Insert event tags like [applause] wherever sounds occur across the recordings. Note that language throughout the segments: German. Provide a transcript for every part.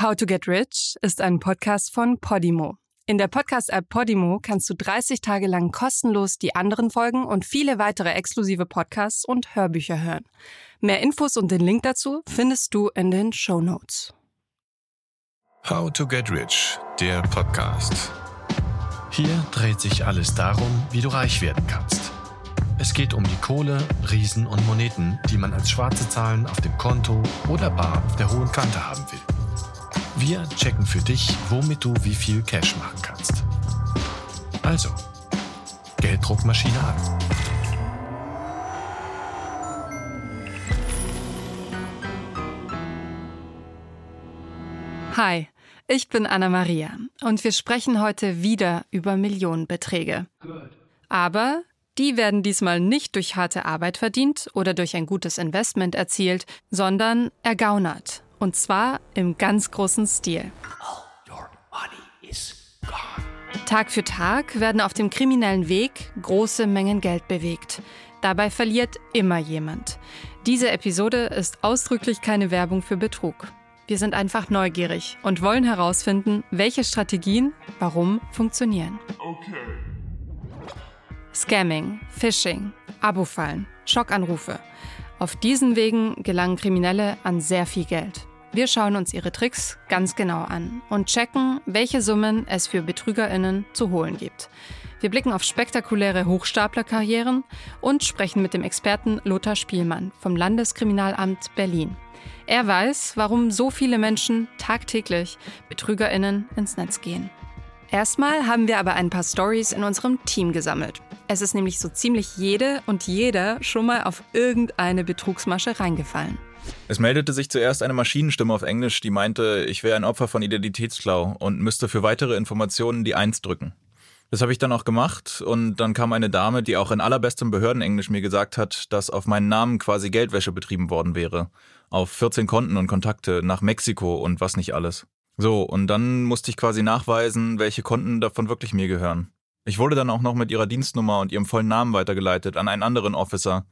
How to Get Rich ist ein Podcast von Podimo. In der Podcast-App Podimo kannst du 30 Tage lang kostenlos die anderen Folgen und viele weitere exklusive Podcasts und Hörbücher hören. Mehr Infos und den Link dazu findest du in den Show Notes. How to Get Rich, der Podcast. Hier dreht sich alles darum, wie du reich werden kannst. Es geht um die Kohle, Riesen und Moneten, die man als schwarze Zahlen auf dem Konto oder bar auf der hohen Kante haben will. Wir checken für dich, womit du wie viel Cash machen kannst. Also, Gelddruckmaschine an. Hi, ich bin Anna Maria und wir sprechen heute wieder über Millionenbeträge. Aber die werden diesmal nicht durch harte Arbeit verdient oder durch ein gutes Investment erzielt, sondern ergaunert und zwar im ganz großen Stil. Tag für Tag werden auf dem kriminellen Weg große Mengen Geld bewegt. Dabei verliert immer jemand. Diese Episode ist ausdrücklich keine Werbung für Betrug. Wir sind einfach neugierig und wollen herausfinden, welche Strategien warum funktionieren. Okay. Scamming, Phishing, Abo-Fallen, Schockanrufe. Auf diesen Wegen gelangen Kriminelle an sehr viel Geld. Wir schauen uns ihre Tricks ganz genau an und checken, welche Summen es für Betrügerinnen zu holen gibt. Wir blicken auf spektakuläre Hochstaplerkarrieren und sprechen mit dem Experten Lothar Spielmann vom Landeskriminalamt Berlin. Er weiß, warum so viele Menschen tagtäglich Betrügerinnen ins Netz gehen. Erstmal haben wir aber ein paar Stories in unserem Team gesammelt. Es ist nämlich so ziemlich jede und jeder schon mal auf irgendeine Betrugsmasche reingefallen. Es meldete sich zuerst eine Maschinenstimme auf Englisch, die meinte, ich wäre ein Opfer von Identitätsklau und müsste für weitere Informationen die Eins drücken. Das habe ich dann auch gemacht und dann kam eine Dame, die auch in allerbestem Behördenenglisch mir gesagt hat, dass auf meinen Namen quasi Geldwäsche betrieben worden wäre. Auf 14 Konten und Kontakte nach Mexiko und was nicht alles. So, und dann musste ich quasi nachweisen, welche Konten davon wirklich mir gehören. Ich wurde dann auch noch mit ihrer Dienstnummer und ihrem vollen Namen weitergeleitet an einen anderen Officer,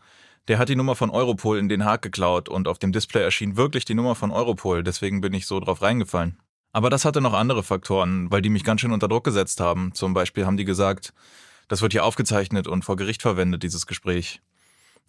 der hat die Nummer von Europol in Den Haag geklaut und auf dem Display erschien wirklich die Nummer von Europol, deswegen bin ich so drauf reingefallen. Aber das hatte noch andere Faktoren, weil die mich ganz schön unter Druck gesetzt haben. Zum Beispiel haben die gesagt, das wird hier aufgezeichnet und vor Gericht verwendet, dieses Gespräch.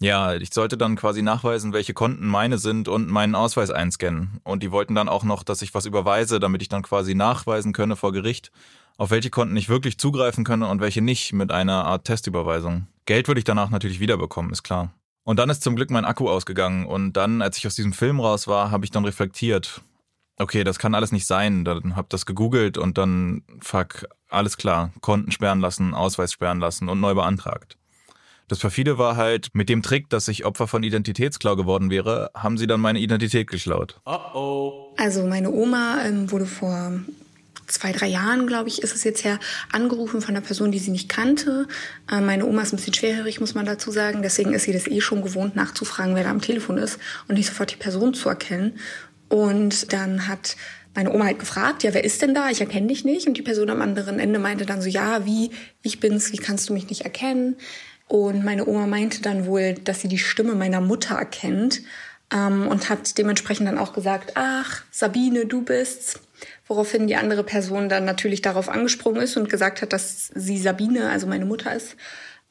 Ja, ich sollte dann quasi nachweisen, welche Konten meine sind und meinen Ausweis einscannen. Und die wollten dann auch noch, dass ich was überweise, damit ich dann quasi nachweisen könne vor Gericht, auf welche Konten ich wirklich zugreifen könne und welche nicht mit einer Art Testüberweisung. Geld würde ich danach natürlich wiederbekommen, ist klar. Und dann ist zum Glück mein Akku ausgegangen. Und dann, als ich aus diesem Film raus war, habe ich dann reflektiert. Okay, das kann alles nicht sein. Dann habe das gegoogelt und dann, fuck, alles klar. Konten sperren lassen, Ausweis sperren lassen und neu beantragt. Das perfide war halt, mit dem Trick, dass ich Opfer von Identitätsklau geworden wäre, haben sie dann meine Identität geklaut. Oh oh. Also meine Oma ähm, wurde vor zwei, drei Jahren, glaube ich, ist es jetzt her, angerufen von einer Person, die sie nicht kannte. Äh, meine Oma ist ein bisschen schwerhörig, muss man dazu sagen. Deswegen ist sie das eh schon gewohnt, nachzufragen, wer da am Telefon ist und nicht sofort die Person zu erkennen. Und dann hat meine Oma halt gefragt, ja, wer ist denn da? Ich erkenne dich nicht. Und die Person am anderen Ende meinte dann so, ja, wie, ich bin's, wie kannst du mich nicht erkennen? Und meine Oma meinte dann wohl, dass sie die Stimme meiner Mutter erkennt ähm, und hat dementsprechend dann auch gesagt, ach, Sabine, du bist's. Woraufhin die andere Person dann natürlich darauf angesprungen ist und gesagt hat, dass sie Sabine, also meine Mutter ist.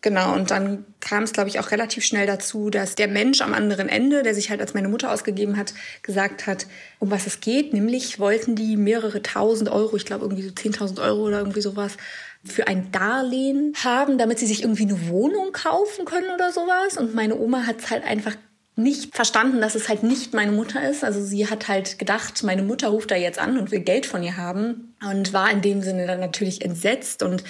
Genau, und dann kam es, glaube ich, auch relativ schnell dazu, dass der Mensch am anderen Ende, der sich halt als meine Mutter ausgegeben hat, gesagt hat, um was es geht. Nämlich wollten die mehrere tausend Euro, ich glaube irgendwie so 10.000 Euro oder irgendwie sowas, für ein Darlehen haben, damit sie sich irgendwie eine Wohnung kaufen können oder sowas. Und meine Oma hat es halt einfach nicht verstanden, dass es halt nicht meine Mutter ist. Also sie hat halt gedacht, meine Mutter ruft da jetzt an und will Geld von ihr haben und war in dem Sinne dann natürlich entsetzt und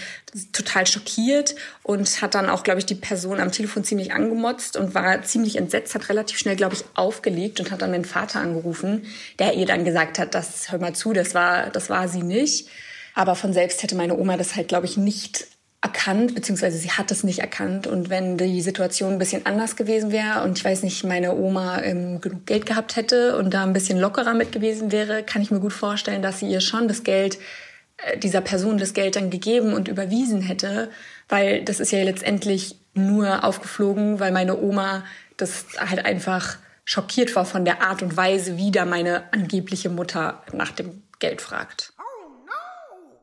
total schockiert und hat dann auch, glaube ich, die Person am Telefon ziemlich angemotzt und war ziemlich entsetzt, hat relativ schnell, glaube ich, aufgelegt und hat dann den Vater angerufen, der ihr dann gesagt hat, das hör mal zu, das war, das war sie nicht. Aber von selbst hätte meine Oma das halt, glaube ich, nicht erkannt, beziehungsweise sie hat es nicht erkannt. Und wenn die Situation ein bisschen anders gewesen wäre und ich weiß nicht, meine Oma ähm, genug Geld gehabt hätte und da ein bisschen lockerer mit gewesen wäre, kann ich mir gut vorstellen, dass sie ihr schon das Geld, äh, dieser Person das Geld dann gegeben und überwiesen hätte, weil das ist ja letztendlich nur aufgeflogen, weil meine Oma das halt einfach schockiert war von der Art und Weise, wie da meine angebliche Mutter nach dem Geld fragt.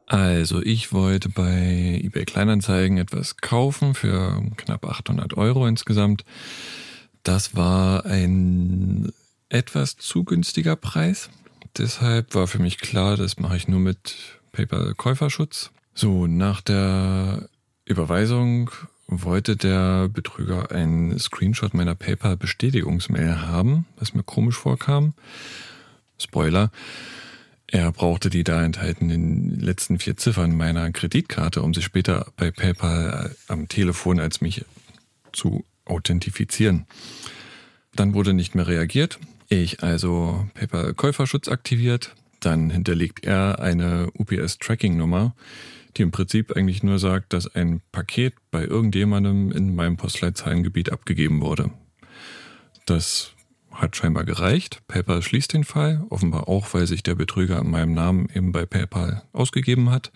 Also ich wollte bei eBay Kleinanzeigen etwas kaufen für knapp 800 Euro insgesamt. Das war ein etwas zu günstiger Preis. Deshalb war für mich klar, das mache ich nur mit PayPal-Käuferschutz. So, nach der Überweisung wollte der Betrüger einen Screenshot meiner PayPal-Bestätigungsmail haben, was mir komisch vorkam. Spoiler. Er brauchte die da enthaltenen letzten vier Ziffern meiner Kreditkarte, um sich später bei PayPal am Telefon als mich zu authentifizieren. Dann wurde nicht mehr reagiert. Ich also PayPal-Käuferschutz aktiviert. Dann hinterlegt er eine UPS-Tracking-Nummer, die im Prinzip eigentlich nur sagt, dass ein Paket bei irgendjemandem in meinem Postleitzahlengebiet abgegeben wurde. Das hat scheinbar gereicht. PayPal schließt den Fall, offenbar auch, weil sich der Betrüger in meinem Namen eben bei PayPal ausgegeben hat.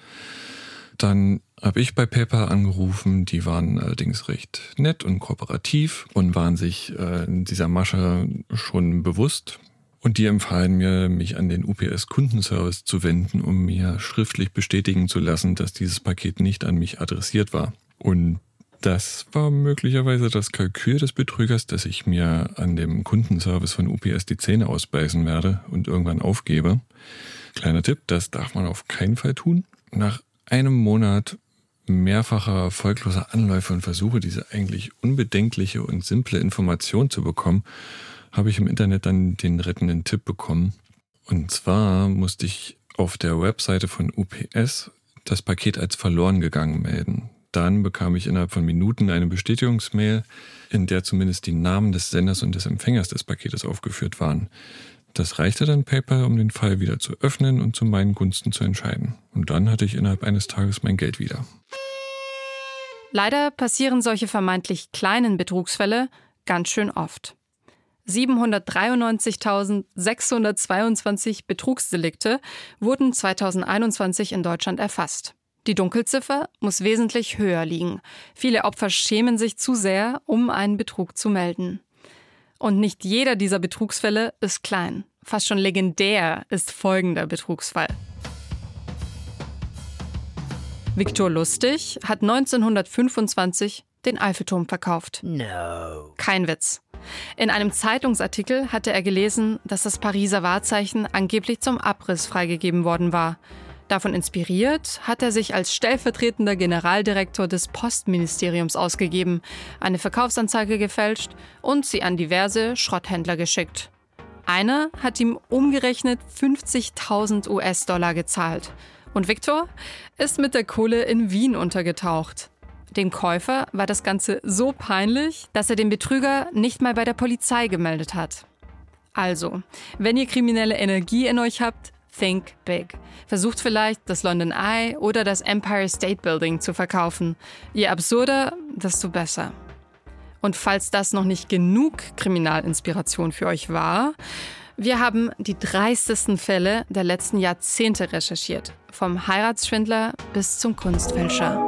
Dann habe ich bei PayPal angerufen, die waren allerdings recht nett und kooperativ und waren sich äh, dieser Masche schon bewusst. Und die empfahlen mir, mich an den UPS-Kundenservice zu wenden, um mir schriftlich bestätigen zu lassen, dass dieses Paket nicht an mich adressiert war. Und das war möglicherweise das Kalkül des Betrügers, dass ich mir an dem Kundenservice von UPS die Zähne ausbeißen werde und irgendwann aufgebe. Kleiner Tipp, das darf man auf keinen Fall tun. Nach einem Monat mehrfacher erfolgloser Anläufe und Versuche, diese eigentlich unbedenkliche und simple Information zu bekommen, habe ich im Internet dann den rettenden Tipp bekommen. Und zwar musste ich auf der Webseite von UPS das Paket als verloren gegangen melden. Dann bekam ich innerhalb von Minuten eine Bestätigungsmail, in der zumindest die Namen des Senders und des Empfängers des Paketes aufgeführt waren. Das reichte dann PayPal, um den Fall wieder zu öffnen und zu meinen Gunsten zu entscheiden. Und dann hatte ich innerhalb eines Tages mein Geld wieder. Leider passieren solche vermeintlich kleinen Betrugsfälle ganz schön oft. 793.622 Betrugsdelikte wurden 2021 in Deutschland erfasst. Die Dunkelziffer muss wesentlich höher liegen. Viele Opfer schämen sich zu sehr, um einen Betrug zu melden. Und nicht jeder dieser Betrugsfälle ist klein. Fast schon legendär ist folgender Betrugsfall. Viktor Lustig hat 1925 den Eiffelturm verkauft. No. Kein Witz. In einem Zeitungsartikel hatte er gelesen, dass das Pariser Wahrzeichen angeblich zum Abriss freigegeben worden war. Davon inspiriert hat er sich als stellvertretender Generaldirektor des Postministeriums ausgegeben, eine Verkaufsanzeige gefälscht und sie an diverse Schrotthändler geschickt. Einer hat ihm umgerechnet 50.000 US-Dollar gezahlt. Und Viktor ist mit der Kohle in Wien untergetaucht. Dem Käufer war das Ganze so peinlich, dass er den Betrüger nicht mal bei der Polizei gemeldet hat. Also, wenn ihr kriminelle Energie in euch habt, think big. Versucht vielleicht das London Eye oder das Empire State Building zu verkaufen. Je absurder, desto besser. Und falls das noch nicht genug Kriminalinspiration für euch war, wir haben die dreistesten Fälle der letzten Jahrzehnte recherchiert. Vom Heiratsschwindler bis zum Kunstfälscher.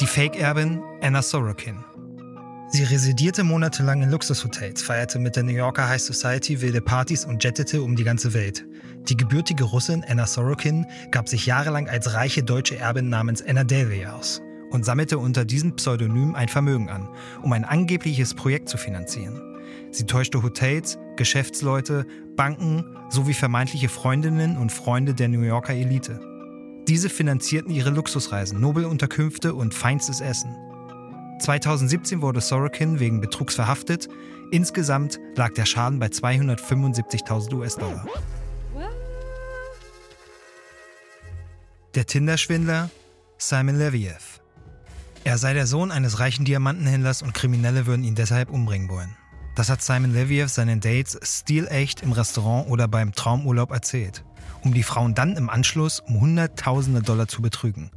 Die Fake-Erbin Anna Sorokin. Sie residierte monatelang in Luxushotels, feierte mit der New Yorker High Society wilde Partys und jettete um die ganze Welt. Die gebürtige Russin Anna Sorokin gab sich jahrelang als reiche deutsche Erbin namens Anna Delvey aus und sammelte unter diesem Pseudonym ein Vermögen an, um ein angebliches Projekt zu finanzieren. Sie täuschte Hotels, Geschäftsleute, Banken sowie vermeintliche Freundinnen und Freunde der New Yorker Elite. Diese finanzierten ihre Luxusreisen, Nobelunterkünfte und feinstes Essen. 2017 wurde Sorokin wegen Betrugs verhaftet. Insgesamt lag der Schaden bei 275.000 US-Dollar. Der Tinder-Schwindler Simon Leviev. Er sei der Sohn eines reichen Diamantenhändlers und Kriminelle würden ihn deshalb umbringen wollen. Das hat Simon Leviev seinen Dates stilecht im Restaurant oder beim Traumurlaub erzählt, um die Frauen dann im Anschluss um Hunderttausende Dollar zu betrügen,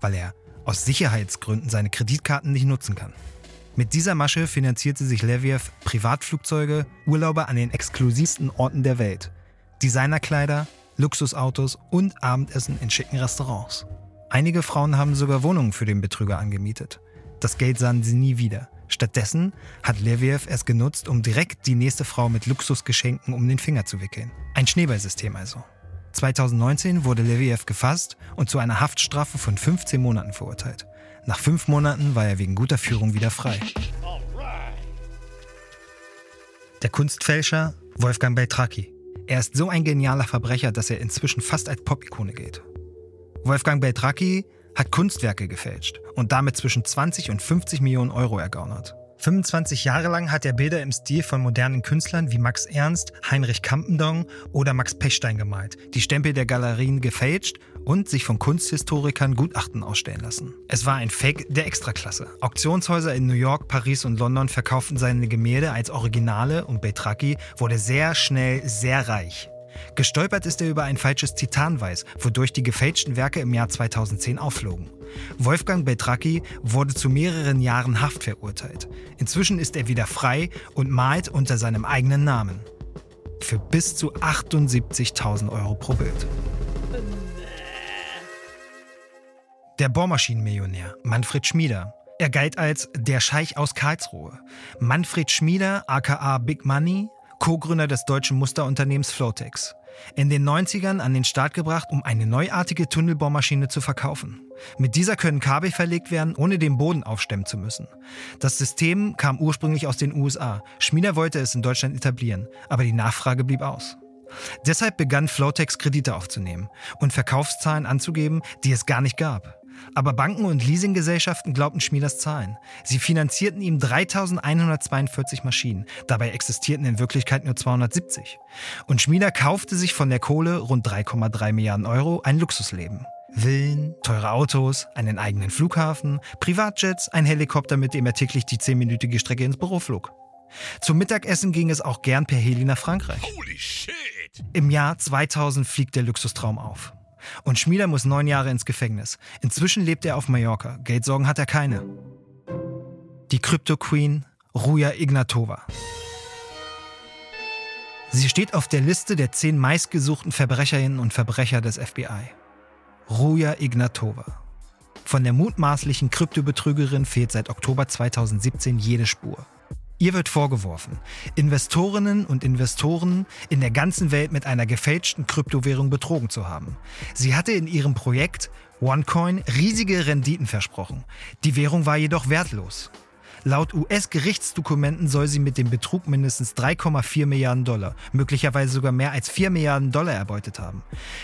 weil er aus Sicherheitsgründen seine Kreditkarten nicht nutzen kann. Mit dieser Masche finanzierte sich Leviev Privatflugzeuge, Urlaube an den exklusivsten Orten der Welt, Designerkleider, Luxusautos und Abendessen in schicken Restaurants. Einige Frauen haben sogar Wohnungen für den Betrüger angemietet. Das Geld sahen sie nie wieder, Stattdessen hat Leviev es genutzt, um direkt die nächste Frau mit Luxusgeschenken um den Finger zu wickeln. Ein Schneeballsystem also. 2019 wurde Leviev gefasst und zu einer Haftstrafe von 15 Monaten verurteilt. Nach fünf Monaten war er wegen guter Führung wieder frei. Der Kunstfälscher Wolfgang Beltraki. Er ist so ein genialer Verbrecher, dass er inzwischen fast als Pop-Ikone gilt. Wolfgang Beltraki hat Kunstwerke gefälscht und damit zwischen 20 und 50 Millionen Euro ergaunert. 25 Jahre lang hat er Bilder im Stil von modernen Künstlern wie Max Ernst, Heinrich Campendong oder Max Pechstein gemalt, die Stempel der Galerien gefälscht und sich von Kunsthistorikern Gutachten ausstellen lassen. Es war ein Fake der Extraklasse. Auktionshäuser in New York, Paris und London verkauften seine Gemälde als Originale und Beltraki wurde sehr schnell sehr reich. Gestolpert ist er über ein falsches Titanweiß, wodurch die gefälschten Werke im Jahr 2010 aufflogen. Wolfgang Beltraki wurde zu mehreren Jahren Haft verurteilt. Inzwischen ist er wieder frei und malt unter seinem eigenen Namen. Für bis zu 78.000 Euro pro Bild. Der Bohrmaschinenmillionär Manfred Schmieder. Er galt als der Scheich aus Karlsruhe. Manfred Schmieder, aka Big Money, Co-Gründer des deutschen Musterunternehmens Flotex. In den 90ern an den Start gebracht, um eine neuartige Tunnelbohrmaschine zu verkaufen. Mit dieser können Kabel verlegt werden, ohne den Boden aufstemmen zu müssen. Das System kam ursprünglich aus den USA. Schmieder wollte es in Deutschland etablieren, aber die Nachfrage blieb aus. Deshalb begann Flotex Kredite aufzunehmen und Verkaufszahlen anzugeben, die es gar nicht gab. Aber Banken und Leasinggesellschaften glaubten Schmieders Zahlen. Sie finanzierten ihm 3142 Maschinen. Dabei existierten in Wirklichkeit nur 270. Und Schmieder kaufte sich von der Kohle rund 3,3 Milliarden Euro ein Luxusleben. Villen, teure Autos, einen eigenen Flughafen, Privatjets, ein Helikopter, mit dem er täglich die 10-minütige Strecke ins Büro flog. Zum Mittagessen ging es auch gern per Heli nach Frankreich. Holy shit! Im Jahr 2000 fliegt der Luxustraum auf. Und Schmieder muss neun Jahre ins Gefängnis. Inzwischen lebt er auf Mallorca. Geldsorgen hat er keine. Die Krypto-Queen Ruja Ignatova. Sie steht auf der Liste der zehn meistgesuchten Verbrecherinnen und Verbrecher des FBI. Ruja Ignatova. Von der mutmaßlichen Kryptobetrügerin fehlt seit Oktober 2017 jede Spur. Ihr wird vorgeworfen, Investorinnen und Investoren in der ganzen Welt mit einer gefälschten Kryptowährung betrogen zu haben. Sie hatte in ihrem Projekt OneCoin riesige Renditen versprochen. Die Währung war jedoch wertlos. Laut US-Gerichtsdokumenten soll sie mit dem Betrug mindestens 3,4 Milliarden Dollar, möglicherweise sogar mehr als 4 Milliarden Dollar erbeutet haben.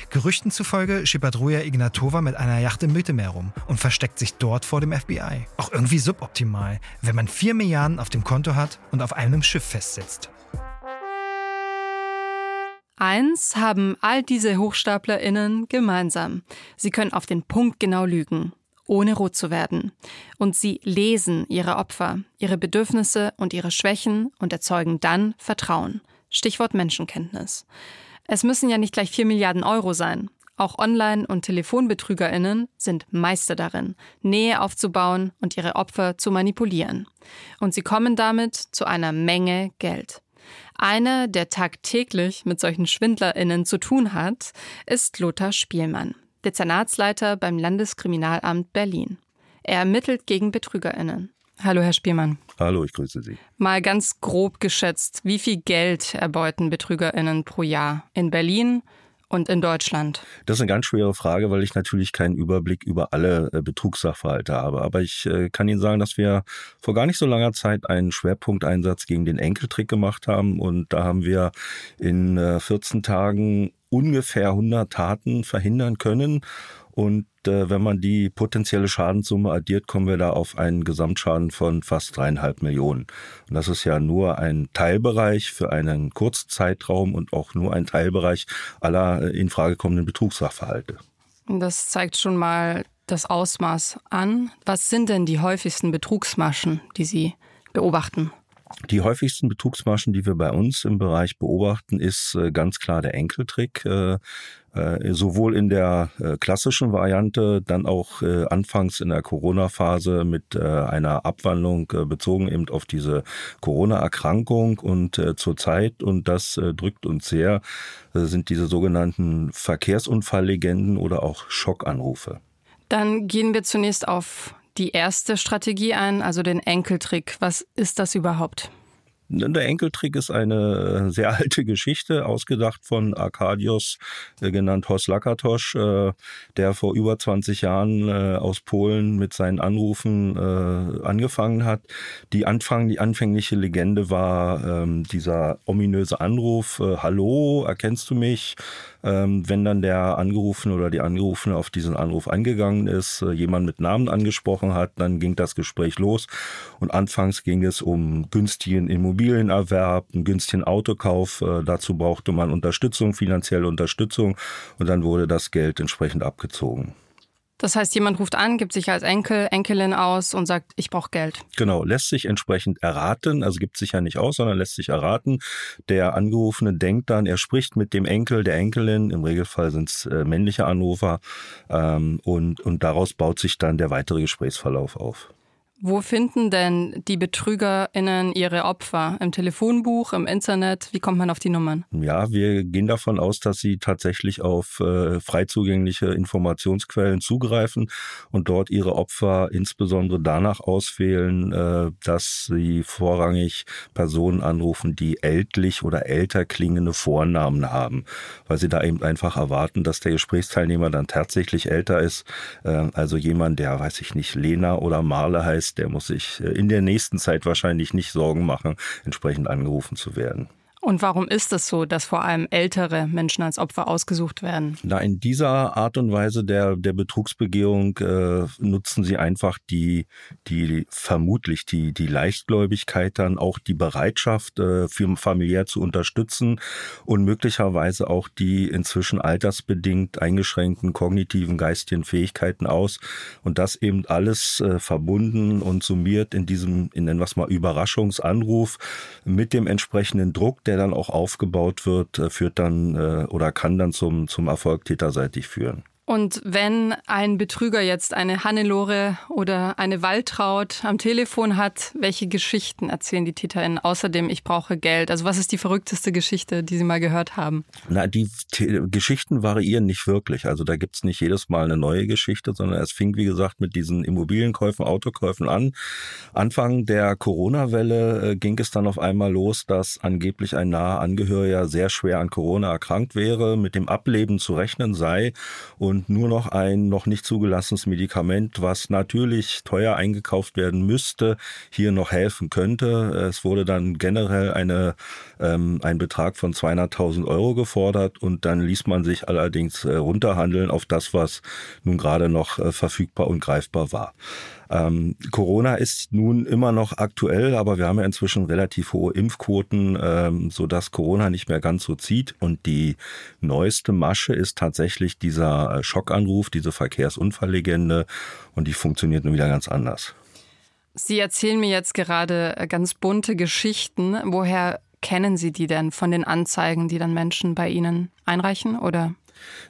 Gerüchten zufolge schippert Ruja Ignatova mit einer Yacht im Mittelmeer rum und versteckt sich dort vor dem FBI. Auch irgendwie suboptimal, wenn man 4 Milliarden auf dem Konto hat und auf einem Schiff festsitzt. Eins haben all diese HochstaplerInnen gemeinsam. Sie können auf den Punkt genau lügen ohne rot zu werden. Und sie lesen ihre Opfer, ihre Bedürfnisse und ihre Schwächen und erzeugen dann Vertrauen. Stichwort Menschenkenntnis. Es müssen ja nicht gleich 4 Milliarden Euro sein. Auch Online- und Telefonbetrügerinnen sind Meister darin, Nähe aufzubauen und ihre Opfer zu manipulieren. Und sie kommen damit zu einer Menge Geld. Einer, der tagtäglich mit solchen Schwindlerinnen zu tun hat, ist Lothar Spielmann. Dezernatsleiter beim Landeskriminalamt Berlin. Er ermittelt gegen BetrügerInnen. Hallo, Herr Spielmann. Hallo, ich grüße Sie. Mal ganz grob geschätzt, wie viel Geld erbeuten BetrügerInnen pro Jahr in Berlin und in Deutschland? Das ist eine ganz schwere Frage, weil ich natürlich keinen Überblick über alle äh, Betrugssachverhalte habe. Aber ich äh, kann Ihnen sagen, dass wir vor gar nicht so langer Zeit einen Schwerpunkteinsatz gegen den Enkeltrick gemacht haben. Und da haben wir in 14 äh, Tagen ungefähr 100 Taten verhindern können. Und wenn man die potenzielle Schadenssumme addiert, kommen wir da auf einen Gesamtschaden von fast dreieinhalb Millionen. Und das ist ja nur ein Teilbereich für einen Kurzzeitraum und auch nur ein Teilbereich aller äh, in Frage kommenden Betrugssachverhalte. Das zeigt schon mal das Ausmaß an. Was sind denn die häufigsten Betrugsmaschen, die Sie beobachten? Die häufigsten Betrugsmaschen, die wir bei uns im Bereich beobachten, ist äh, ganz klar der Enkeltrick. Äh, äh, sowohl in der klassischen Variante, dann auch anfangs in der Corona-Phase mit einer Abwandlung bezogen eben auf diese Corona-Erkrankung und zurzeit, und das drückt uns sehr, sind diese sogenannten Verkehrsunfalllegenden oder auch Schockanrufe. Dann gehen wir zunächst auf die erste Strategie ein, also den Enkeltrick. Was ist das überhaupt? Der Enkeltrick ist eine äh, sehr [laughs] alte Geschichte, ausgedacht von Arkadios, äh, genannt Hos Lakatosch, äh, der vor über 20 Jahren aus Polen mit seinen Anrufen angefangen hat. Die Anfang, die anfängliche Legende war ähm, dieser ominöse Anruf, Hallo, erkennst du mich? Ähm, wenn dann der Angerufene oder die Angerufene auf diesen Anruf angegangen ist, jemand mit Namen angesprochen hat, dann ging das Gespräch los. Und anfangs ging es um günstigen Immobilienerwerb, einen günstigen Autokauf. Äh, dazu brauchte man Unterstützung, finanzielle Unterstützung. Und dann wurde das Geld entsprechend abgezogen. Das heißt, jemand ruft an, gibt sich als Enkel, Enkelin aus und sagt, ich brauche Geld. Genau, lässt sich entsprechend erraten, also gibt sich ja nicht aus, sondern lässt sich erraten. Der Angerufene denkt dann, er spricht mit dem Enkel, der Enkelin, im Regelfall sind es äh, männliche Anrufer, ähm, und, und daraus baut sich dann der weitere Gesprächsverlauf auf. Wo finden denn die BetrügerInnen ihre Opfer? Im Telefonbuch, im Internet? Wie kommt man auf die Nummern? Ja, wir gehen davon aus, dass sie tatsächlich auf äh, frei zugängliche Informationsquellen zugreifen und dort ihre Opfer insbesondere danach auswählen, äh, dass sie vorrangig Personen anrufen, die ältlich oder älter klingende Vornamen haben, weil sie da eben einfach erwarten, dass der Gesprächsteilnehmer dann tatsächlich älter ist. Äh, also jemand, der, weiß ich nicht, Lena oder Marle heißt, der muss sich äh, in der nächsten Zeit wahrscheinlich nicht Sorgen machen, entsprechend angerufen zu werden. Und warum ist es so, dass vor allem ältere Menschen als Opfer ausgesucht werden? Na, in dieser Art und Weise der, der Betrugsbegehung äh, nutzen sie einfach die, die vermutlich die, die Leichtgläubigkeit dann, auch die Bereitschaft, äh, für familiär zu unterstützen und möglicherweise auch die inzwischen altersbedingt eingeschränkten kognitiven geistigen Fähigkeiten aus. Und das eben alles äh, verbunden und summiert in diesem, in nennen wir es mal, Überraschungsanruf mit dem entsprechenden Druck, der der dann auch aufgebaut wird, äh, führt dann äh, oder kann dann zum, zum Erfolg täterseitig führen. Und wenn ein Betrüger jetzt eine Hannelore oder eine Waltraud am Telefon hat, welche Geschichten erzählen die TäterInnen? Außerdem, ich brauche Geld. Also was ist die verrückteste Geschichte, die Sie mal gehört haben? Na, die T Geschichten variieren nicht wirklich. Also da gibt's nicht jedes Mal eine neue Geschichte, sondern es fing, wie gesagt, mit diesen Immobilienkäufen, Autokäufen an. Anfang der Corona-Welle äh, ging es dann auf einmal los, dass angeblich ein naher Angehöriger sehr schwer an Corona erkrankt wäre, mit dem Ableben zu rechnen sei und und nur noch ein noch nicht zugelassenes Medikament, was natürlich teuer eingekauft werden müsste, hier noch helfen könnte. Es wurde dann generell eine, ähm, ein Betrag von 200.000 Euro gefordert und dann ließ man sich allerdings äh, runterhandeln auf das, was nun gerade noch äh, verfügbar und greifbar war. Ähm, Corona ist nun immer noch aktuell, aber wir haben ja inzwischen relativ hohe Impfquoten, ähm, so dass Corona nicht mehr ganz so zieht. Und die neueste Masche ist tatsächlich dieser äh, Schockanruf, diese Verkehrsunfalllegende. Und die funktioniert nun wieder ganz anders. Sie erzählen mir jetzt gerade äh, ganz bunte Geschichten. Woher kennen Sie die denn von den Anzeigen, die dann Menschen bei Ihnen einreichen, oder?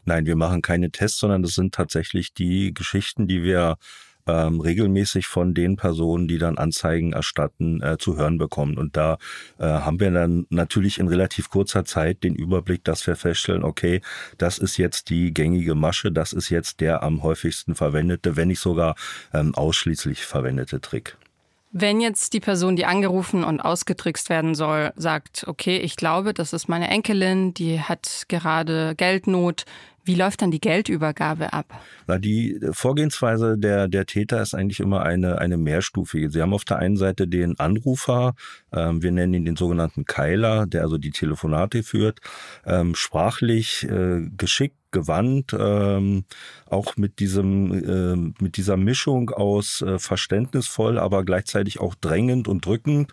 Nein, wir machen keine Tests, sondern das sind tatsächlich die Geschichten, die wir ähm, regelmäßig von den Personen, die dann Anzeigen erstatten, äh, zu hören bekommen. Und da äh, haben wir dann natürlich in relativ kurzer Zeit den Überblick, dass wir feststellen, okay, das ist jetzt die gängige Masche, das ist jetzt der am häufigsten verwendete, wenn nicht sogar ähm, ausschließlich verwendete Trick. Wenn jetzt die Person, die angerufen und ausgetrickst werden soll, sagt, okay, ich glaube, das ist meine Enkelin, die hat gerade Geldnot, wie läuft dann die Geldübergabe ab? Na, die Vorgehensweise der, der Täter ist eigentlich immer eine, eine mehrstufige. Sie haben auf der einen Seite den Anrufer, ähm, wir nennen ihn den sogenannten Keiler, der also die Telefonate führt, ähm, sprachlich äh, geschickt gewandt, ähm, auch mit diesem, äh, mit dieser Mischung aus äh, verständnisvoll, aber gleichzeitig auch drängend und drückend,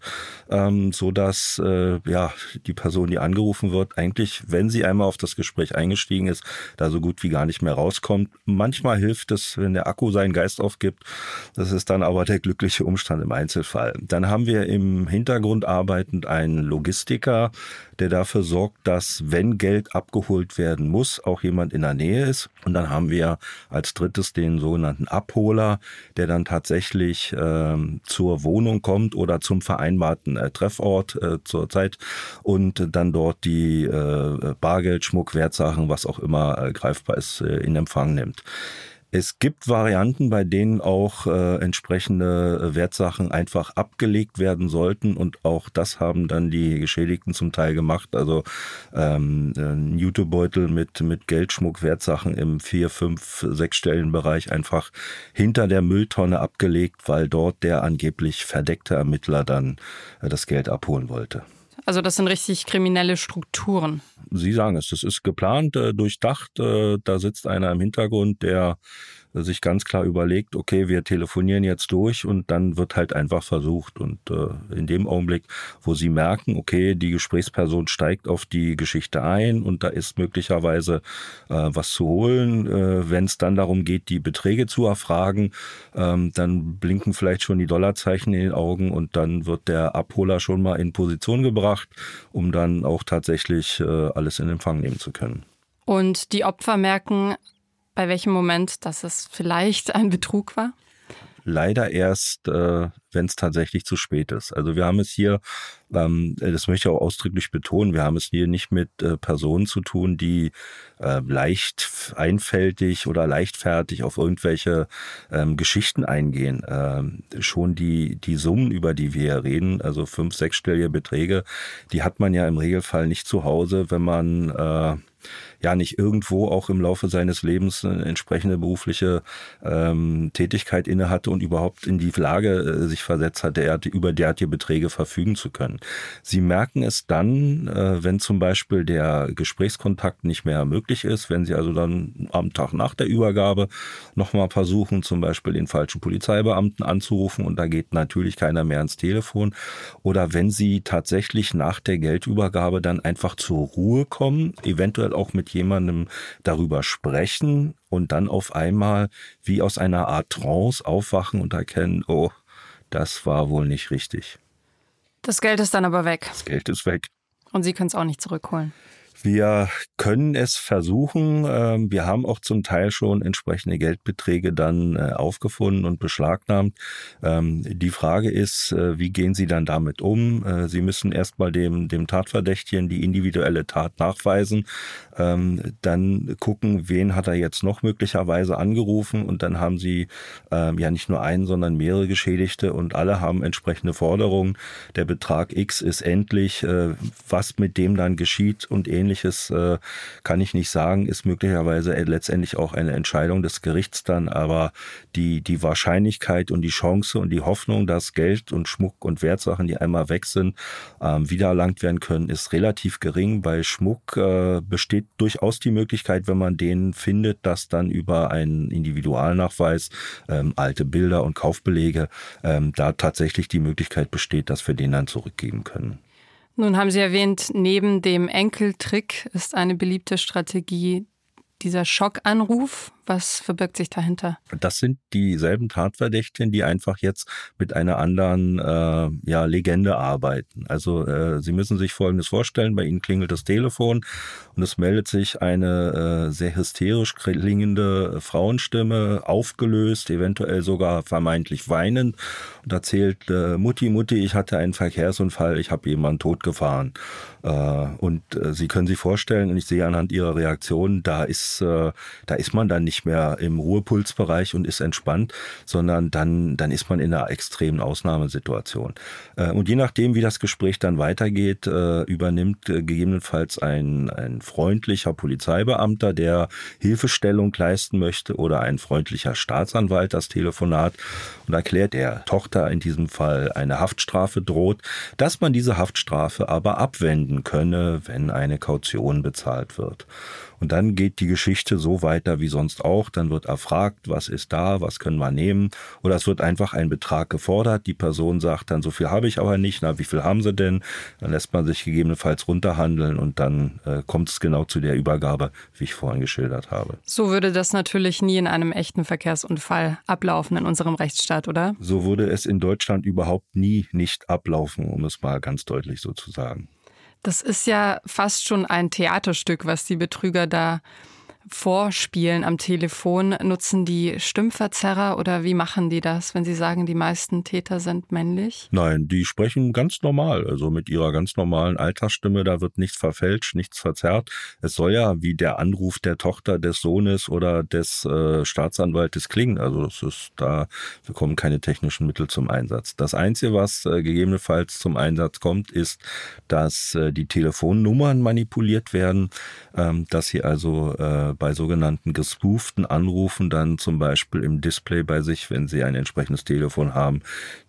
ähm, so dass äh, ja die Person, die angerufen wird, eigentlich, wenn sie einmal auf das Gespräch eingestiegen ist, da so gut wie gar nicht mehr rauskommt. Manchmal hilft es, wenn der Akku seinen Geist aufgibt. Das ist dann aber der glückliche Umstand im Einzelfall. Dann haben wir im Hintergrund arbeitend einen Logistiker, der dafür sorgt, dass, wenn Geld abgeholt werden muss, auch jemand in der Nähe ist. Und dann haben wir als drittes den sogenannten Abholer, der dann tatsächlich ähm, zur Wohnung kommt oder zum vereinbarten äh, Treffort äh, zur Zeit und dann dort die äh, Bargeld, Schmuck, Wertsachen, was auch immer äh, greifbar ist, äh, in Empfang nimmt. Es gibt Varianten, bei denen auch äh, entsprechende Wertsachen einfach abgelegt werden sollten und auch das haben dann die Geschädigten zum Teil gemacht. Also ähm, ein Jutebeutel mit, mit Geldschmuck, Wertsachen im vier, fünf, sechsstelligen Bereich einfach hinter der Mülltonne abgelegt, weil dort der angeblich verdeckte Ermittler dann äh, das Geld abholen wollte. Also das sind richtig kriminelle Strukturen. Sie sagen es, das ist geplant, äh, durchdacht. Äh, da sitzt einer im Hintergrund, der sich ganz klar überlegt, okay, wir telefonieren jetzt durch und dann wird halt einfach versucht. Und äh, in dem Augenblick, wo sie merken, okay, die Gesprächsperson steigt auf die Geschichte ein und da ist möglicherweise äh, was zu holen, äh, wenn es dann darum geht, die Beträge zu erfragen, ähm, dann blinken vielleicht schon die Dollarzeichen in den Augen und dann wird der Abholer schon mal in Position gebracht, um dann auch tatsächlich äh, alles in Empfang nehmen zu können. Und die Opfer merken bei welchem Moment, dass es vielleicht ein Betrug war? Leider erst, äh, wenn es tatsächlich zu spät ist. Also wir haben es hier, ähm, das möchte ich auch ausdrücklich betonen, wir haben es hier nicht mit äh, Personen zu tun, die äh, leicht einfältig oder leichtfertig auf irgendwelche ähm, Geschichten eingehen. Ähm, schon die, die Summen, über die wir hier reden, also fünf, sechsstellige Beträge, die hat man ja im Regelfall nicht zu Hause, wenn man äh, ja nicht irgendwo auch im Laufe seines Lebens eine entsprechende berufliche ähm, Tätigkeit innehatte und überhaupt in die Lage äh, sich versetzt hat, der, über derartige Beträge verfügen zu können. Sie merken es dann, äh, wenn zum Beispiel der Gesprächskontakt nicht mehr möglich ist, wenn Sie also dann am Tag nach der Übergabe nochmal versuchen, zum Beispiel den falschen Polizeibeamten anzurufen und da geht natürlich keiner mehr ans Telefon oder wenn Sie tatsächlich nach der Geldübergabe dann einfach zur Ruhe kommen, eventuell auch mit jemandem darüber sprechen und dann auf einmal wie aus einer Art Trance aufwachen und erkennen, oh, das war wohl nicht richtig. Das Geld ist dann aber weg. Das Geld ist weg. Und Sie können es auch nicht zurückholen. Wir können es versuchen. Ähm, wir haben auch zum Teil schon entsprechende Geldbeträge dann äh, aufgefunden und beschlagnahmt. Ähm, die Frage ist, äh, wie gehen Sie dann damit um? Äh, Sie müssen erstmal dem, dem Tatverdächtigen die individuelle Tat nachweisen, ähm, dann gucken, wen hat er jetzt noch möglicherweise angerufen und dann haben Sie ja nicht nur einen, sondern mehrere Geschädigte und alle haben entsprechende Forderungen. Der Betrag X ist endlich, was mit dem dann geschieht und ähnliches ähnliches äh, kann ich nicht sagen, ist möglicherweise letztendlich auch eine Entscheidung des Gerichts dann, aber die, die Wahrscheinlichkeit und die Chance und die Hoffnung, dass Geld und Schmuck und Wertsachen, die einmal weg sind, ähm, wiedererlangt werden können, ist relativ gering. Bei Schmuck äh, besteht durchaus die Möglichkeit, wenn man den findet, dass dann über einen Individualnachweis, ähm, alte Bilder und Kaufbelege, ähm, da tatsächlich die Möglichkeit besteht, dass wir den dann zurückgeben können. Nun haben Sie erwähnt, neben dem Enkeltrick ist eine beliebte Strategie dieser Schockanruf. Was verbirgt sich dahinter? Das sind dieselben Tatverdächtigen, die einfach jetzt mit einer anderen äh, ja, Legende arbeiten. Also äh, Sie müssen sich Folgendes vorstellen, bei Ihnen klingelt das Telefon und es meldet sich eine äh, sehr hysterisch klingende Frauenstimme, aufgelöst, eventuell sogar vermeintlich weinend und erzählt, äh, Mutti, Mutti, ich hatte einen Verkehrsunfall, ich habe jemanden totgefahren. Äh, und äh, Sie können sich vorstellen, und ich sehe anhand Ihrer Reaktion, da ist, äh, da ist man dann nicht nicht mehr im Ruhepulsbereich und ist entspannt, sondern dann, dann ist man in einer extremen Ausnahmesituation. Äh, und je nachdem, wie das Gespräch dann weitergeht, äh, übernimmt äh, gegebenenfalls ein, ein freundlicher Polizeibeamter, der Hilfestellung leisten möchte oder ein freundlicher Staatsanwalt das Telefonat und erklärt der Tochter in diesem Fall eine Haftstrafe droht, dass man diese Haftstrafe aber abwenden könne, wenn eine Kaution bezahlt wird. Und dann geht die Geschichte so weiter wie sonst auch. Dann wird erfragt, was ist da, was können wir nehmen. Oder es wird einfach ein Betrag gefordert. Die Person sagt dann, so viel habe ich aber nicht. Na, wie viel haben sie denn? Dann lässt man sich gegebenenfalls runterhandeln und dann äh, kommt es genau zu der Übergabe, wie ich vorhin geschildert habe. So würde das natürlich nie in einem echten Verkehrsunfall ablaufen in unserem Rechtsstaat, oder? So würde es in Deutschland überhaupt nie nicht ablaufen, um es mal ganz deutlich so zu sagen. Das ist ja fast schon ein Theaterstück, was die Betrüger da vorspielen am Telefon. Nutzen die Stimmverzerrer oder wie machen die das, wenn sie sagen, die meisten Täter sind männlich? Nein, die sprechen ganz normal, also mit ihrer ganz normalen Alltagsstimme. Da wird nichts verfälscht, nichts verzerrt. Es soll ja wie der Anruf der Tochter des Sohnes oder des äh, Staatsanwaltes klingen. Also es ist da, wir kommen keine technischen Mittel zum Einsatz. Das Einzige, was äh, gegebenenfalls zum Einsatz kommt, ist, dass äh, die Telefonnummern manipuliert werden, ähm, dass sie also äh, bei sogenannten gespooften Anrufen dann zum Beispiel im Display bei sich, wenn sie ein entsprechendes Telefon haben,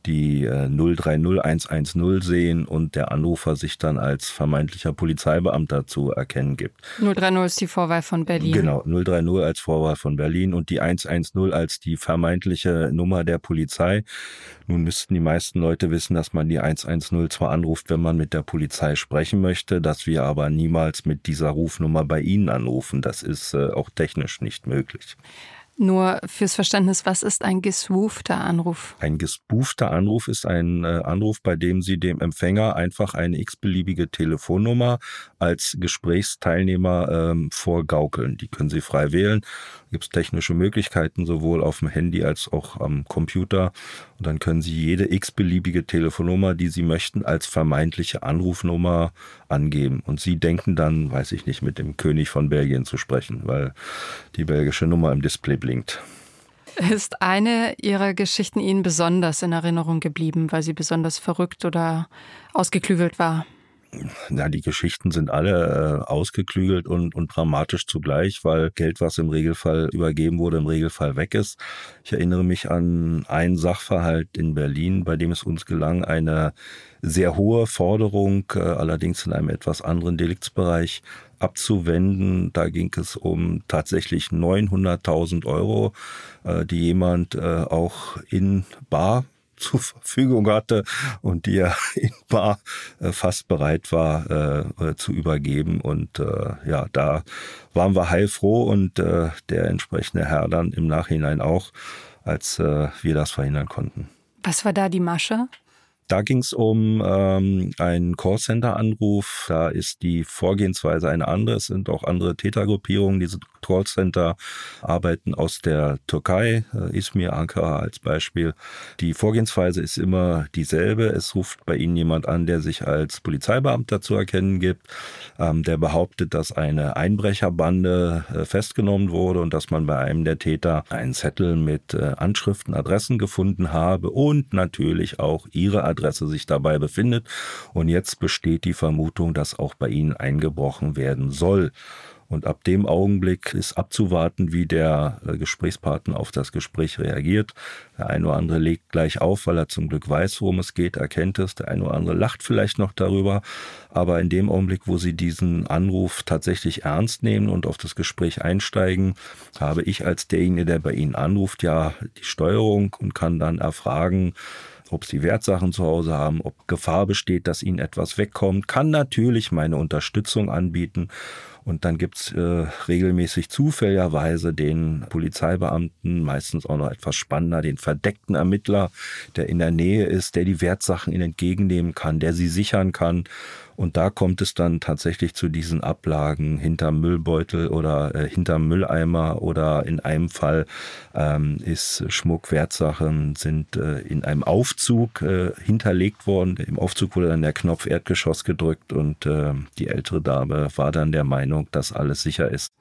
die äh, 030110 sehen und der Anrufer sich dann als vermeintlicher Polizeibeamter zu erkennen gibt. 030 ist die Vorwahl von Berlin. Genau, 030 als Vorwahl von Berlin und die 110 als die vermeintliche Nummer der Polizei. Nun müssten die meisten Leute wissen, dass man die 110 zwar anruft, wenn man mit der Polizei sprechen möchte, dass wir aber niemals mit dieser Rufnummer bei Ihnen anrufen. Das ist äh, auch technisch nicht möglich. Nur fürs Verständnis, was ist ein geswoofter Anruf? Ein gespoofter Anruf ist ein äh, Anruf, bei dem Sie dem Empfänger einfach eine x-beliebige Telefonnummer als Gesprächsteilnehmer ähm, vorgaukeln. Die können Sie frei wählen. Gibt es technische Möglichkeiten, sowohl auf dem Handy als auch am Computer. Und dann können Sie jede x-beliebige Telefonnummer, die Sie möchten, als vermeintliche Anrufnummer angeben. Und Sie denken dann, weiß ich nicht, mit dem König von Belgien zu sprechen, weil die belgische Nummer im Display blinkt. Ist eine Ihrer Geschichten Ihnen besonders in Erinnerung geblieben, weil sie besonders verrückt oder ausgeklügelt war? Ja, die Geschichten sind alle äh, ausgeklügelt und, und dramatisch zugleich, weil Geld, was im Regelfall übergeben wurde, im Regelfall weg ist. Ich erinnere mich an einen Sachverhalt in Berlin, bei dem es uns gelang, eine sehr hohe Forderung, äh, allerdings in einem etwas anderen Deliktsbereich, abzuwenden. Da ging es um tatsächlich 900.000 Euro, äh, die jemand äh, auch in Bar zur Verfügung hatte und die er [laughs] in Bar äh, fast bereit war äh, zu übergeben. Und äh, ja, da waren wir heilfroh und äh, der entsprechende Herr dann im Nachhinein auch, als äh, wir das verhindern konnten. Was war da die Masche? Da ging es um ähm, einen Callcenter-Anruf. Da ist die Vorgehensweise eine andere. Es sind auch andere Tätergruppierungen. Diese Callcenter arbeiten aus der Türkei, äh, Izmir, Ankara als Beispiel. Die Vorgehensweise ist immer dieselbe. Es ruft bei Ihnen jemand an, der sich als Polizeibeamter zu erkennen gibt, ähm, der behauptet, dass eine Einbrecherbande äh, festgenommen wurde und dass man bei einem der Täter einen Zettel mit äh, Anschriften, Adressen gefunden habe und natürlich auch Ihre Adresse sich dabei befindet. Und jetzt besteht die Vermutung, dass auch bei Ihnen eingebrochen werden soll. Und ab dem Augenblick ist abzuwarten, wie der äh, Gesprächspartner auf das Gespräch reagiert. Der eine oder andere legt gleich auf, weil er zum Glück weiß, worum es geht, erkennt es. Der eine oder andere lacht vielleicht noch darüber. Aber in dem Augenblick, wo Sie diesen Anruf tatsächlich ernst nehmen und auf das Gespräch einsteigen, habe ich als derjenige, der bei Ihnen anruft, ja die Steuerung und kann dann erfragen, ob sie Wertsachen zu Hause haben, ob Gefahr besteht, dass ihnen etwas wegkommt, kann natürlich meine Unterstützung anbieten. Und dann gibt's äh, regelmäßig zufälligerweise den Polizeibeamten, meistens auch noch etwas spannender, den verdeckten Ermittler, der in der Nähe ist, der die Wertsachen ihnen entgegennehmen kann, der sie sichern kann und da kommt es dann tatsächlich zu diesen Ablagen hinterm Müllbeutel oder äh, hinterm Mülleimer oder in einem Fall ähm, ist Schmuck, Wertsachen sind äh, in einem Aufzug äh, hinterlegt worden. Im Aufzug wurde dann der Knopf Erdgeschoss gedrückt und äh, die ältere Dame war dann der Meinung, dass alles sicher ist.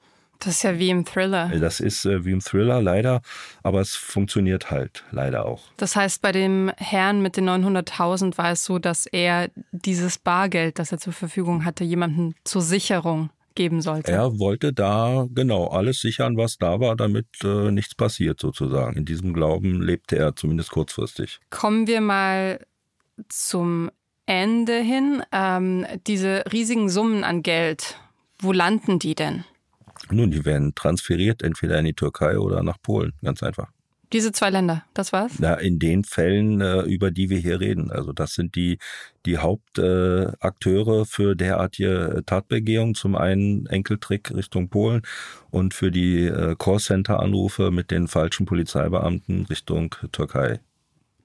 Das ist ja wie im Thriller. Das ist äh, wie im Thriller leider, aber es funktioniert halt leider auch. Das heißt, bei dem Herrn mit den 900.000 war es so, dass er dieses Bargeld, das er zur Verfügung hatte, jemanden zur Sicherung geben sollte. Er wollte da genau alles sichern, was da war, damit äh, nichts passiert sozusagen. In diesem Glauben lebte er zumindest kurzfristig. Kommen wir mal zum Ende hin. Ähm, diese riesigen Summen an Geld, wo landen die denn? Nun, die werden transferiert, entweder in die Türkei oder nach Polen, ganz einfach. Diese zwei Länder, das war's? Ja, in den Fällen, äh, über die wir hier reden. Also das sind die, die Hauptakteure äh, für derartige Tatbegehungen. Zum einen Enkeltrick Richtung Polen und für die äh, Callcenter-Anrufe mit den falschen Polizeibeamten Richtung Türkei.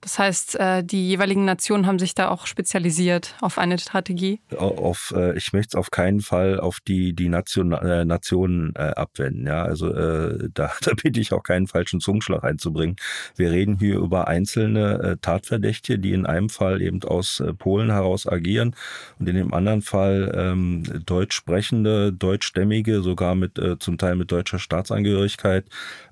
Das heißt, äh, die jeweiligen Nationen haben sich da auch spezialisiert auf eine Strategie. Auf, äh, ich möchte es auf keinen Fall auf die die Nation, äh, Nationen abwenden. Ja, also da, [laughs] da bitte ich auch keinen falschen Zungenschlag einzubringen. Wir reden hier über einzelne Tatverdächtige, die in einem Fall eben aus Polen heraus agieren und in dem anderen Fall ähm, deutsch sprechende, deutschstämmige, sogar mit zum Teil mit deutscher Staatsangehörigkeit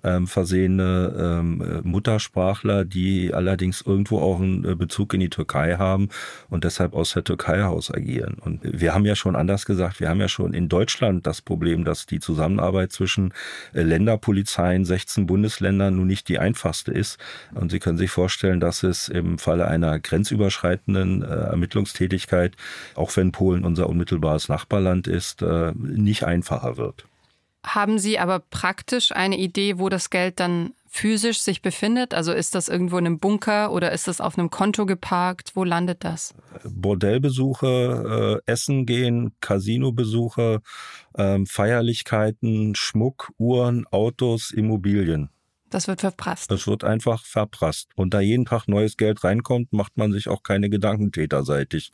ähm, versehene ähm, Muttersprachler, die allerdings irgendwo auch einen äh, Bezug in die Türkei haben und deshalb aus der Türkei heraus agieren. Und wir haben ja schon anders gesagt, wir haben ja schon in Deutschland das Problem, dass die Zusammenarbeit zwischen äh, Länderpolizeien, 16 Bundesländern nun nicht die einfachste ist. Und Sie können sich vorstellen, dass es im Falle einer grenzüberschreitenden äh, Ermittlungstätigkeit, auch wenn Polen unser unmittelbares Nachbarland ist, nicht einfacher wird. Haben Sie aber praktisch eine Idee, wo das Geld dann physisch sich befindet? Also ist das irgendwo in einem Bunker oder ist das auf einem Konto geparkt? Wo landet das? Bordellbesuche, äh, Essen gehen, Casinobesuche, äh, Feierlichkeiten, Schmuck, Uhren, Autos, Immobilien. Das wird verprasst. Das wird einfach verprasst. Und da jeden Tag neues Geld reinkommt, macht man sich auch keine Gedanken täterseitig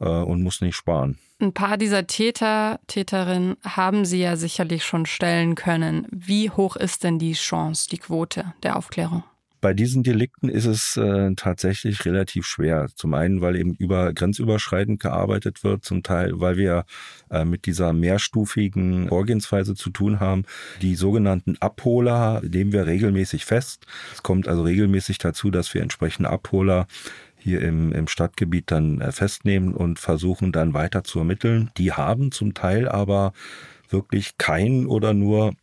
äh, und muss nicht sparen. Ein paar dieser Täter, Täterinnen haben Sie ja sicherlich schon stellen können. Wie hoch ist denn die Chance, die Quote der Aufklärung? Bei diesen Delikten ist es äh, tatsächlich relativ schwer. Zum einen, weil eben über grenzüberschreitend gearbeitet wird, zum Teil, weil wir äh, mit dieser mehrstufigen Vorgehensweise zu tun haben. Die sogenannten Abholer nehmen wir regelmäßig fest. Es kommt also regelmäßig dazu, dass wir entsprechende Abholer hier im, im Stadtgebiet dann äh, festnehmen und versuchen dann weiter zu ermitteln. Die haben zum Teil aber wirklich keinen oder nur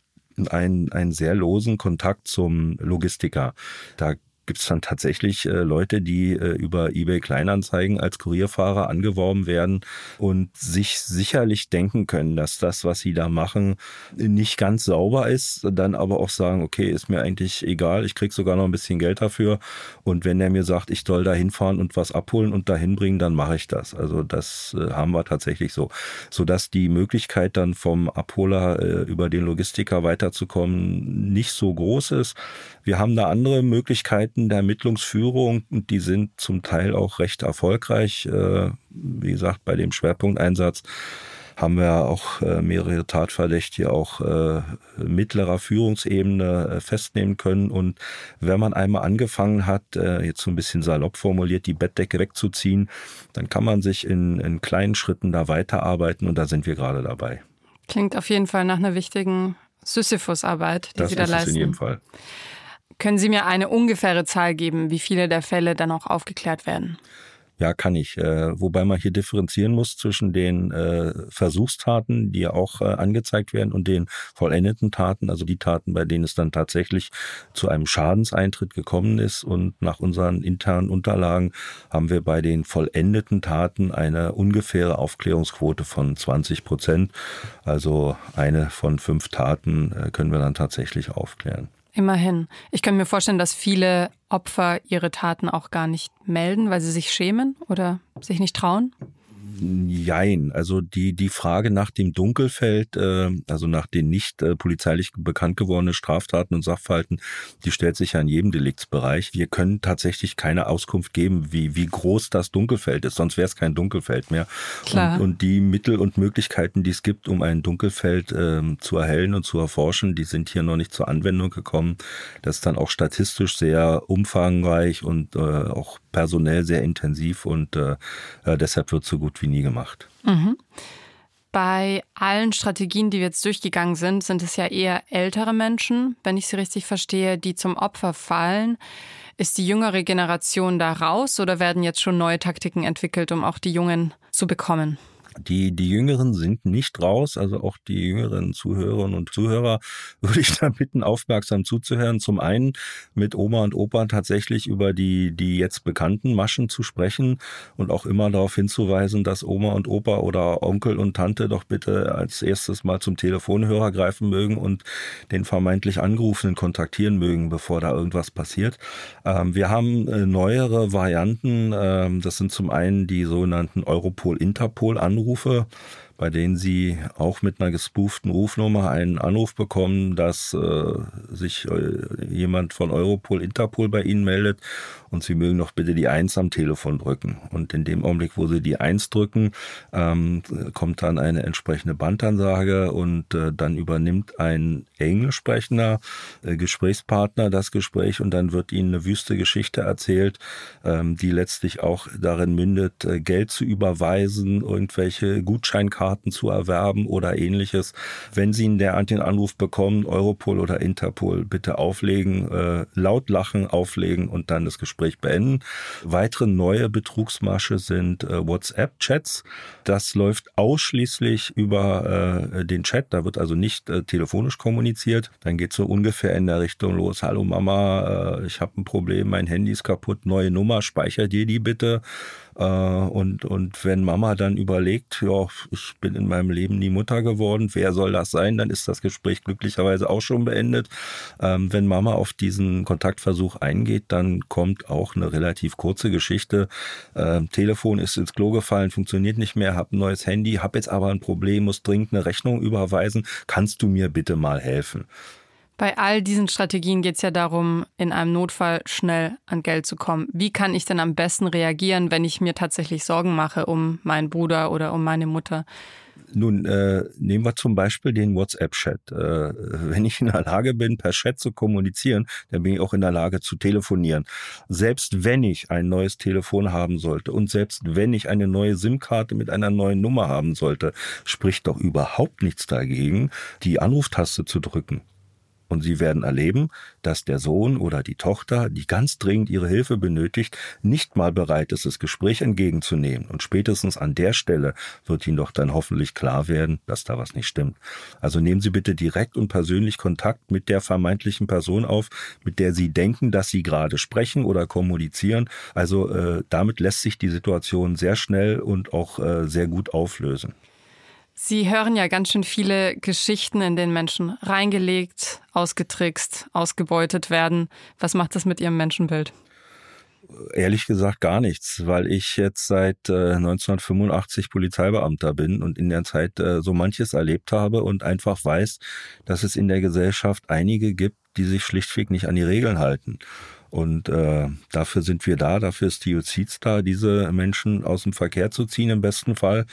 einen, einen sehr losen Kontakt zum Logistiker. Da gibt es dann tatsächlich äh, Leute, die äh, über eBay Kleinanzeigen als Kurierfahrer angeworben werden und sich sicherlich denken können, dass das, was sie da machen, nicht ganz sauber ist, dann aber auch sagen, okay, ist mir eigentlich egal, ich krieg sogar noch ein bisschen Geld dafür und wenn er mir sagt, ich soll da hinfahren und was abholen und dahin bringen, dann mache ich das. Also das äh, haben wir tatsächlich so, sodass die Möglichkeit dann vom Abholer äh, über den Logistiker weiterzukommen nicht so groß ist. Wir haben da andere Möglichkeiten der Ermittlungsführung und die sind zum Teil auch recht erfolgreich. Äh, wie gesagt, bei dem Schwerpunkteinsatz haben wir auch äh, mehrere Tatverdächtige auch äh, mittlerer Führungsebene festnehmen können. Und wenn man einmal angefangen hat, jetzt so ein bisschen salopp formuliert, die Bettdecke wegzuziehen, dann kann man sich in, in kleinen Schritten da weiterarbeiten und da sind wir gerade dabei. Klingt auf jeden Fall nach einer wichtigen Sisyphus-Arbeit, die das Sie da ist leisten. Es in jedem Fall. Können Sie mir eine ungefähre Zahl geben, wie viele der Fälle dann auch aufgeklärt werden? Ja, kann ich. Äh, wobei man hier differenzieren muss zwischen den äh, Versuchstaten, die ja auch äh, angezeigt werden, und den vollendeten Taten, also die Taten, bei denen es dann tatsächlich zu einem Schadenseintritt gekommen ist. Und nach unseren internen Unterlagen haben wir bei den vollendeten Taten eine ungefähre Aufklärungsquote von 20 Prozent. Also eine von fünf Taten äh, können wir dann tatsächlich aufklären. Immerhin. Ich kann mir vorstellen, dass viele Opfer ihre Taten auch gar nicht melden, weil sie sich schämen oder sich nicht trauen. Jein. Also die, die Frage nach dem Dunkelfeld, äh, also nach den nicht äh, polizeilich bekannt gewordenen Straftaten und Sachverhalten, die stellt sich ja in jedem Deliktsbereich. Wir können tatsächlich keine Auskunft geben, wie, wie groß das Dunkelfeld ist, sonst wäre es kein Dunkelfeld mehr. Klar. Und, und die Mittel und Möglichkeiten, die es gibt, um ein Dunkelfeld äh, zu erhellen und zu erforschen, die sind hier noch nicht zur Anwendung gekommen. Das ist dann auch statistisch sehr umfangreich und äh, auch personell sehr intensiv und äh, deshalb wird so gut wie nie gemacht. Mhm. Bei allen Strategien, die wir jetzt durchgegangen sind, sind es ja eher ältere Menschen, wenn ich sie richtig verstehe, die zum Opfer fallen. Ist die jüngere Generation da raus oder werden jetzt schon neue Taktiken entwickelt, um auch die Jungen zu bekommen? Die, die Jüngeren sind nicht raus, also auch die jüngeren Zuhörerinnen und Zuhörer [laughs] würde ich da bitten, aufmerksam zuzuhören. Zum einen mit Oma und Opa tatsächlich über die, die jetzt bekannten Maschen zu sprechen und auch immer darauf hinzuweisen, dass Oma und Opa oder Onkel und Tante doch bitte als erstes mal zum Telefonhörer greifen mögen und den vermeintlich Angerufenen kontaktieren mögen, bevor da irgendwas passiert. Ähm, wir haben äh, neuere Varianten. Ähm, das sind zum einen die sogenannten Europol-Interpol-Anrufe. Anrufe, bei denen sie auch mit einer gespooften Rufnummer einen Anruf bekommen, dass äh, sich äh, jemand von Europol, Interpol bei ihnen meldet und sie mögen doch bitte die Eins am Telefon drücken. Und in dem Augenblick, wo sie die Eins drücken, ähm, kommt dann eine entsprechende Bandansage und äh, dann übernimmt ein englisch sprechender äh, Gesprächspartner das Gespräch und dann wird ihnen eine wüste Geschichte erzählt, ähm, die letztlich auch darin mündet, äh, Geld zu überweisen, irgendwelche Gutscheinkarten zu erwerben oder ähnliches. Wenn Sie einen derartigen Anruf bekommen, Europol oder Interpol, bitte auflegen, äh, laut lachen, auflegen und dann das Gespräch beenden. Weitere neue Betrugsmasche sind äh, WhatsApp-Chats. Das läuft ausschließlich über äh, den Chat, da wird also nicht äh, telefonisch kommuniziert. Dann geht so ungefähr in der Richtung los, hallo Mama, äh, ich habe ein Problem, mein Handy ist kaputt, neue Nummer, speicher dir die bitte. Äh, und, und wenn Mama dann überlegt, ja, ich bin in meinem Leben nie Mutter geworden, wer soll das sein, dann ist das Gespräch glücklicherweise auch schon beendet. Ähm, wenn Mama auf diesen Kontaktversuch eingeht, dann kommt auch eine relativ kurze Geschichte. Ähm, Telefon ist ins Klo gefallen, funktioniert nicht mehr, hab ein neues Handy, hab jetzt aber ein Problem, muss dringend eine Rechnung überweisen. Kannst du mir bitte mal helfen? Bei all diesen Strategien geht es ja darum, in einem Notfall schnell an Geld zu kommen. Wie kann ich denn am besten reagieren, wenn ich mir tatsächlich Sorgen mache um meinen Bruder oder um meine Mutter? Nun, äh, nehmen wir zum Beispiel den WhatsApp-Chat. Äh, wenn ich in der Lage bin, per Chat zu kommunizieren, dann bin ich auch in der Lage zu telefonieren. Selbst wenn ich ein neues Telefon haben sollte und selbst wenn ich eine neue SIM-Karte mit einer neuen Nummer haben sollte, spricht doch überhaupt nichts dagegen, die Anruftaste zu drücken. Und Sie werden erleben, dass der Sohn oder die Tochter, die ganz dringend ihre Hilfe benötigt, nicht mal bereit ist, das Gespräch entgegenzunehmen. Und spätestens an der Stelle wird Ihnen doch dann hoffentlich klar werden, dass da was nicht stimmt. Also nehmen Sie bitte direkt und persönlich Kontakt mit der vermeintlichen Person auf, mit der Sie denken, dass Sie gerade sprechen oder kommunizieren. Also äh, damit lässt sich die Situation sehr schnell und auch äh, sehr gut auflösen. Sie hören ja ganz schön viele Geschichten, in denen Menschen reingelegt, ausgetrickst, ausgebeutet werden. Was macht das mit Ihrem Menschenbild? Ehrlich gesagt gar nichts, weil ich jetzt seit äh, 1985 Polizeibeamter bin und in der Zeit äh, so manches erlebt habe und einfach weiß, dass es in der Gesellschaft einige gibt, die sich schlichtweg nicht an die Regeln halten. Und äh, dafür sind wir da, dafür ist die Justiz da, diese Menschen aus dem Verkehr zu ziehen im besten Fall,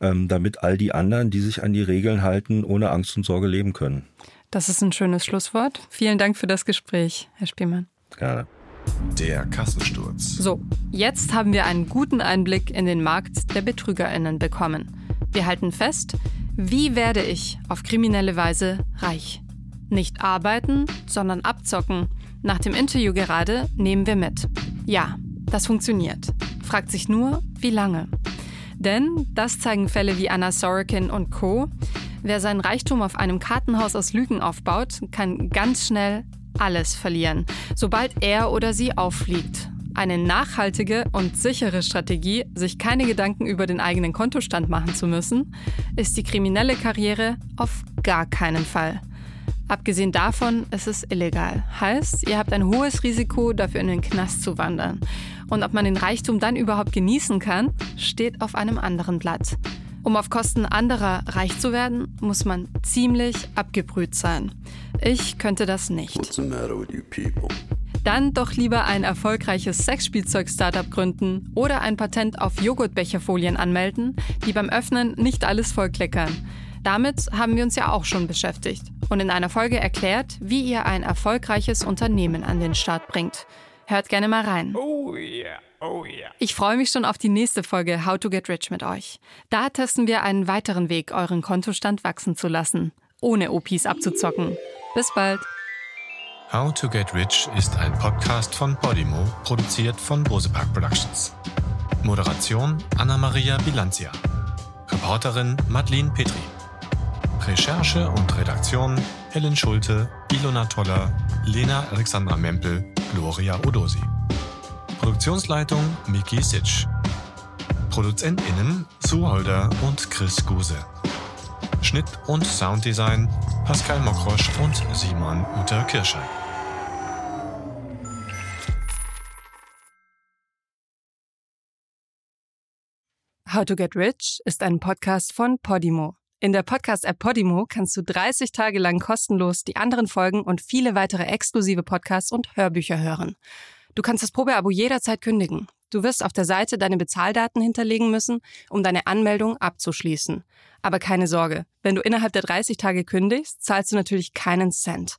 ähm, damit all die anderen, die sich an die Regeln halten, ohne Angst und Sorge leben können. Das ist ein schönes Schlusswort. Vielen Dank für das Gespräch, Herr Spielmann. Gerne. Der Kassensturz. So, jetzt haben wir einen guten Einblick in den Markt der Betrügerinnen bekommen. Wir halten fest, wie werde ich auf kriminelle Weise reich? Nicht arbeiten, sondern abzocken – nach dem Interview gerade nehmen wir mit. Ja, das funktioniert. Fragt sich nur, wie lange. Denn, das zeigen Fälle wie Anna Sorokin und Co., wer seinen Reichtum auf einem Kartenhaus aus Lügen aufbaut, kann ganz schnell alles verlieren, sobald er oder sie auffliegt. Eine nachhaltige und sichere Strategie, sich keine Gedanken über den eigenen Kontostand machen zu müssen, ist die kriminelle Karriere auf gar keinen Fall. Abgesehen davon ist es illegal. Heißt, ihr habt ein hohes Risiko, dafür in den Knast zu wandern. Und ob man den Reichtum dann überhaupt genießen kann, steht auf einem anderen Blatt. Um auf Kosten anderer reich zu werden, muss man ziemlich abgebrüht sein. Ich könnte das nicht. Dann doch lieber ein erfolgreiches Sexspielzeug-Startup gründen oder ein Patent auf Joghurtbecherfolien anmelden, die beim Öffnen nicht alles vollkleckern. Damit haben wir uns ja auch schon beschäftigt und in einer Folge erklärt, wie ihr ein erfolgreiches Unternehmen an den Start bringt. Hört gerne mal rein. Oh yeah. Oh yeah. Ich freue mich schon auf die nächste Folge How to Get Rich mit euch. Da testen wir einen weiteren Weg, euren Kontostand wachsen zu lassen, ohne OPs abzuzocken. Bis bald. How to Get Rich ist ein Podcast von Podimo, produziert von Bosepark Productions. Moderation Anna-Maria Bilanzia. Reporterin Madeline Petri. Recherche und Redaktion Helen Schulte, Ilona Toller, Lena Alexandra Mempel, Gloria Odosi. Produktionsleitung Miki Sitsch. ProduzentInnen Sue Holder und Chris Guse. Schnitt und Sounddesign Pascal Mokrosch und Simon Uter Kirschei. How to Get Rich ist ein Podcast von Podimo. In der Podcast-App Podimo kannst du 30 Tage lang kostenlos die anderen Folgen und viele weitere exklusive Podcasts und Hörbücher hören. Du kannst das Probeabo jederzeit kündigen. Du wirst auf der Seite deine Bezahldaten hinterlegen müssen, um deine Anmeldung abzuschließen. Aber keine Sorge, wenn du innerhalb der 30 Tage kündigst, zahlst du natürlich keinen Cent.